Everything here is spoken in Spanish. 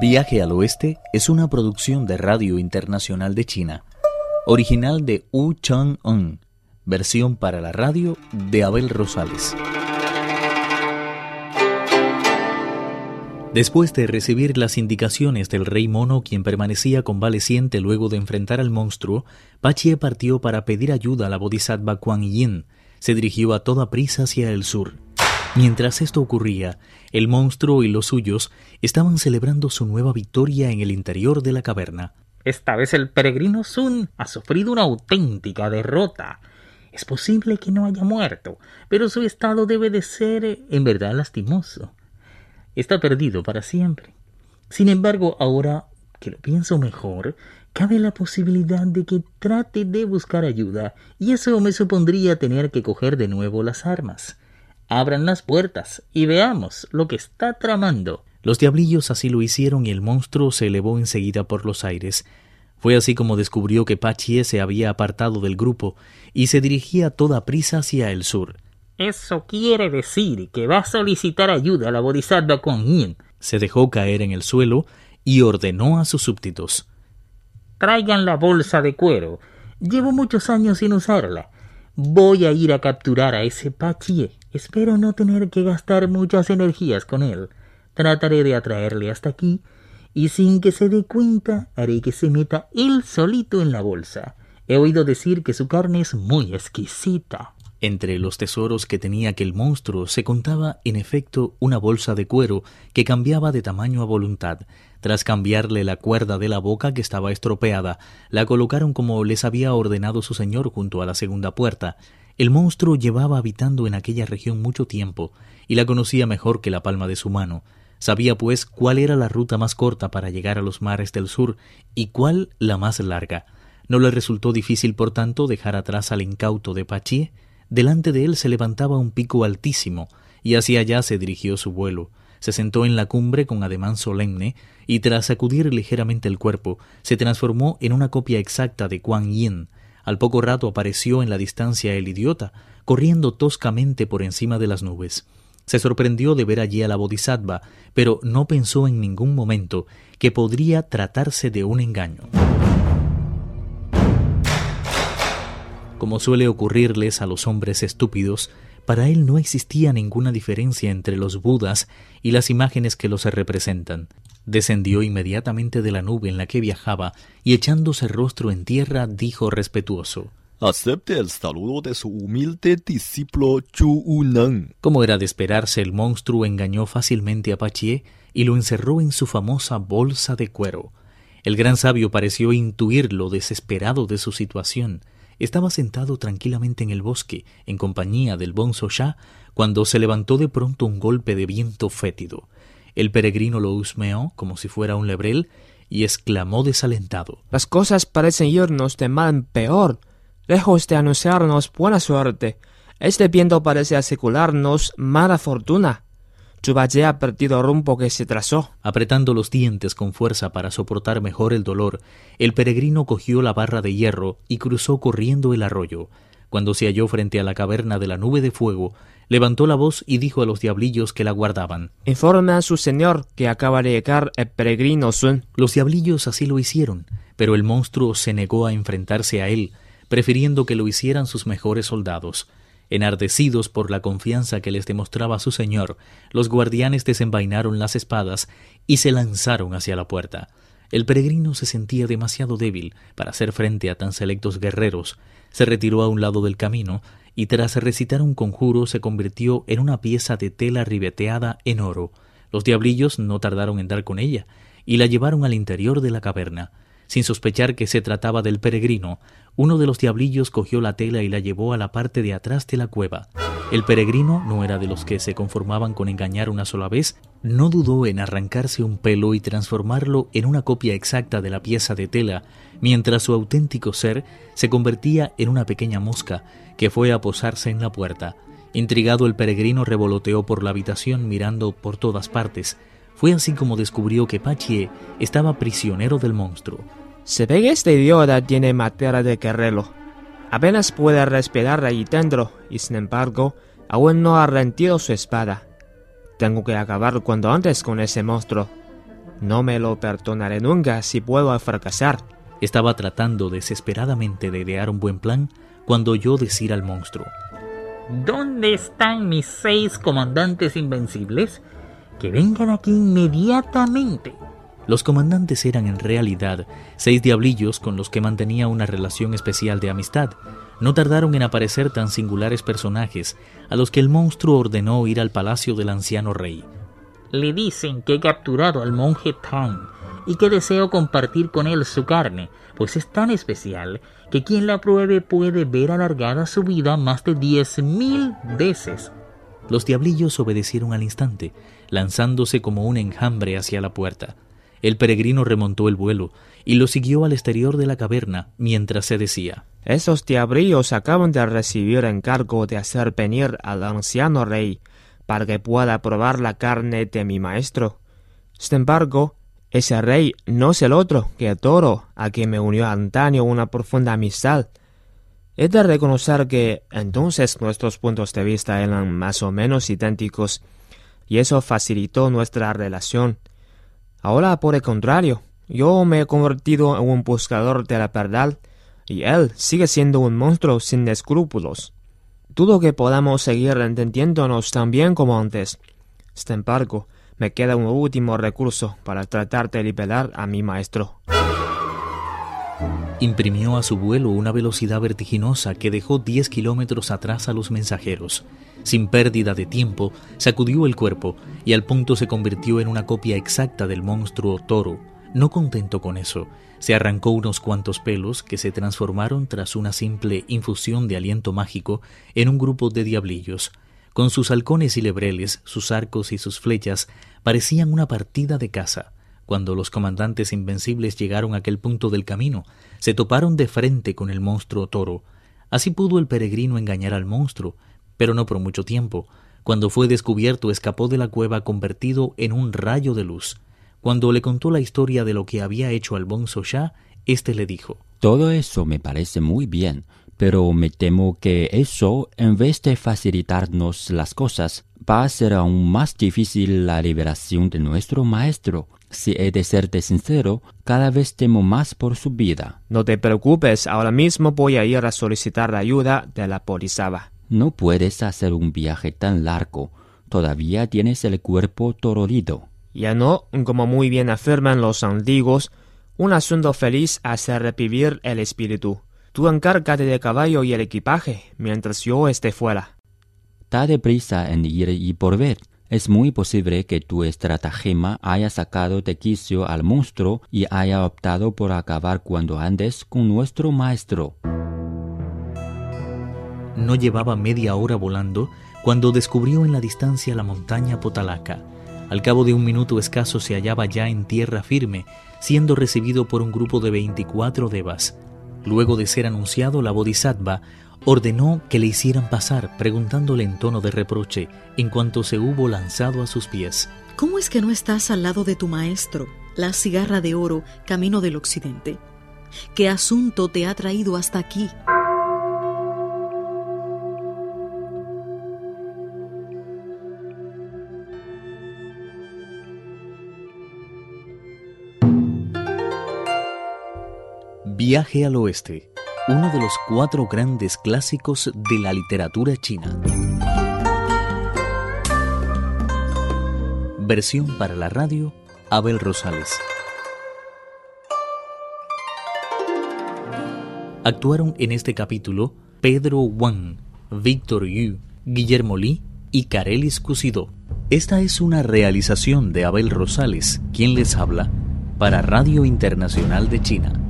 Viaje al Oeste es una producción de Radio Internacional de China, original de Wu Chang-un, versión para la radio de Abel Rosales. Después de recibir las indicaciones del rey mono, quien permanecía convaleciente luego de enfrentar al monstruo, Pachie partió para pedir ayuda a la bodhisattva Kuan Yin. Se dirigió a toda prisa hacia el sur. Mientras esto ocurría, el monstruo y los suyos estaban celebrando su nueva victoria en el interior de la caverna. Esta vez el peregrino Sun ha sufrido una auténtica derrota. Es posible que no haya muerto, pero su estado debe de ser en verdad lastimoso. Está perdido para siempre. Sin embargo, ahora que lo pienso mejor, cabe la posibilidad de que trate de buscar ayuda, y eso me supondría tener que coger de nuevo las armas. Abran las puertas y veamos lo que está tramando. Los diablillos así lo hicieron y el monstruo se elevó enseguida por los aires. Fue así como descubrió que Pachie se había apartado del grupo y se dirigía a toda prisa hacia el sur. Eso quiere decir que va a solicitar ayuda a la Bodhisattva Kuan Yin. Se dejó caer en el suelo y ordenó a sus súbditos. Traigan la bolsa de cuero. Llevo muchos años sin usarla. Voy a ir a capturar a ese Pachie. Espero no tener que gastar muchas energías con él. Trataré de atraerle hasta aquí y sin que se dé cuenta haré que se meta él solito en la bolsa. He oído decir que su carne es muy exquisita. Entre los tesoros que tenía aquel monstruo se contaba, en efecto, una bolsa de cuero que cambiaba de tamaño a voluntad. Tras cambiarle la cuerda de la boca que estaba estropeada, la colocaron como les había ordenado su señor junto a la segunda puerta. El monstruo llevaba habitando en aquella región mucho tiempo y la conocía mejor que la palma de su mano. Sabía, pues, cuál era la ruta más corta para llegar a los mares del sur y cuál la más larga. No le resultó difícil, por tanto, dejar atrás al incauto de Pachie. Delante de él se levantaba un pico altísimo, y hacia allá se dirigió su vuelo. Se sentó en la cumbre con ademán solemne, y tras sacudir ligeramente el cuerpo, se transformó en una copia exacta de Kuan Yin, al poco rato apareció en la distancia el idiota, corriendo toscamente por encima de las nubes. Se sorprendió de ver allí a la bodhisattva, pero no pensó en ningún momento que podría tratarse de un engaño. Como suele ocurrirles a los hombres estúpidos, para él no existía ninguna diferencia entre los budas y las imágenes que los representan. Descendió inmediatamente de la nube en la que viajaba y echándose rostro en tierra dijo respetuoso Acepte el saludo de su humilde discípulo Chu Uneng. Como era de esperarse, el monstruo engañó fácilmente a Pachie y lo encerró en su famosa bolsa de cuero. El gran sabio pareció intuir lo desesperado de su situación. Estaba sentado tranquilamente en el bosque, en compañía del bonzo Shah, cuando se levantó de pronto un golpe de viento fétido. El peregrino lo husmeó como si fuera un lebrel y exclamó desalentado. Las cosas parecen irnos de mal en peor. Lejos de anunciarnos buena suerte, este viento parece asegurarnos mala fortuna. Chubaye ha perdido rumbo que se trazó. Apretando los dientes con fuerza para soportar mejor el dolor, el peregrino cogió la barra de hierro y cruzó corriendo el arroyo. Cuando se halló frente a la caverna de la nube de fuego, levantó la voz y dijo a los diablillos que la guardaban. Informe a su señor que acaba de llegar el peregrino Sun. Los diablillos así lo hicieron, pero el monstruo se negó a enfrentarse a él, prefiriendo que lo hicieran sus mejores soldados. Enardecidos por la confianza que les demostraba su señor, los guardianes desenvainaron las espadas y se lanzaron hacia la puerta. El peregrino se sentía demasiado débil para hacer frente a tan selectos guerreros. Se retiró a un lado del camino y tras recitar un conjuro se convirtió en una pieza de tela ribeteada en oro. Los diablillos no tardaron en dar con ella y la llevaron al interior de la caverna. Sin sospechar que se trataba del peregrino, uno de los diablillos cogió la tela y la llevó a la parte de atrás de la cueva. El peregrino no era de los que se conformaban con engañar una sola vez, no dudó en arrancarse un pelo y transformarlo en una copia exacta de la pieza de tela, mientras su auténtico ser se convertía en una pequeña mosca que fue a posarse en la puerta. Intrigado el peregrino revoloteó por la habitación mirando por todas partes. Fue así como descubrió que Pachie estaba prisionero del monstruo. Se ve que este idiota tiene materia de guerrero. Apenas puede respirar ahí dentro y sin embargo aún no ha rendido su espada. Tengo que acabar cuanto antes con ese monstruo. No me lo perdonaré nunca si puedo fracasar. Estaba tratando desesperadamente de idear un buen plan cuando oyó decir al monstruo. ¿Dónde están mis seis comandantes invencibles? Que vengan aquí inmediatamente. Los comandantes eran en realidad seis diablillos con los que mantenía una relación especial de amistad. No tardaron en aparecer tan singulares personajes a los que el monstruo ordenó ir al palacio del anciano rey. Le dicen que he capturado al monje Tang y que deseo compartir con él su carne, pues es tan especial que quien la pruebe puede ver alargada su vida más de diez mil veces. Los diablillos obedecieron al instante, lanzándose como un enjambre hacia la puerta. El peregrino remontó el vuelo y lo siguió al exterior de la caverna mientras se decía Esos diablillos acaban de recibir encargo de hacer venir al anciano rey para que pueda probar la carne de mi maestro. Sin embargo, ese rey no es el otro que el toro a quien me unió antaño una profunda amistad. He de reconocer que entonces nuestros puntos de vista eran más o menos idénticos, y eso facilitó nuestra relación. Ahora, por el contrario, yo me he convertido en un buscador de la verdad y él sigue siendo un monstruo sin escrúpulos. Dudo que podamos seguir entendiéndonos tan bien como antes. Sin embargo, me queda un último recurso para tratar de liberar a mi maestro. Imprimió a su vuelo una velocidad vertiginosa que dejó 10 kilómetros atrás a los mensajeros. Sin pérdida de tiempo, sacudió el cuerpo y al punto se convirtió en una copia exacta del monstruo toro. No contento con eso, se arrancó unos cuantos pelos que se transformaron tras una simple infusión de aliento mágico en un grupo de diablillos. Con sus halcones y lebreles, sus arcos y sus flechas, parecían una partida de caza. Cuando los comandantes invencibles llegaron a aquel punto del camino, se toparon de frente con el monstruo toro. Así pudo el peregrino engañar al monstruo, pero no por mucho tiempo. Cuando fue descubierto, escapó de la cueva convertido en un rayo de luz. Cuando le contó la historia de lo que había hecho al Bonzo Shah, éste le dijo: Todo eso me parece muy bien, pero me temo que eso, en vez de facilitarnos las cosas, va a ser aún más difícil la liberación de nuestro maestro. Si he de serte sincero, cada vez temo más por su vida. No te preocupes, ahora mismo voy a ir a solicitar la ayuda de la Polisaba. No puedes hacer un viaje tan largo. Todavía tienes el cuerpo tororido. Ya no, como muy bien afirman los antiguos, un asunto feliz hace revivir el espíritu. Tú encárgate del caballo y el equipaje, mientras yo esté fuera. Da deprisa en ir y por ver. Es muy posible que tu estratagema haya sacado de quicio al monstruo y haya optado por acabar cuando andes con nuestro maestro. No llevaba media hora volando cuando descubrió en la distancia la montaña Potalaca. Al cabo de un minuto escaso se hallaba ya en tierra firme, siendo recibido por un grupo de 24 devas. Luego de ser anunciado, la Bodhisattva ordenó que le hicieran pasar, preguntándole en tono de reproche, en cuanto se hubo lanzado a sus pies. ¿Cómo es que no estás al lado de tu maestro, la cigarra de oro, camino del occidente? ¿Qué asunto te ha traído hasta aquí? Viaje al oeste, uno de los cuatro grandes clásicos de la literatura china. Versión para la radio, Abel Rosales. Actuaron en este capítulo Pedro Wang, Víctor Yu, Guillermo Li y Carelis Cusidó. Esta es una realización de Abel Rosales, quien les habla, para Radio Internacional de China.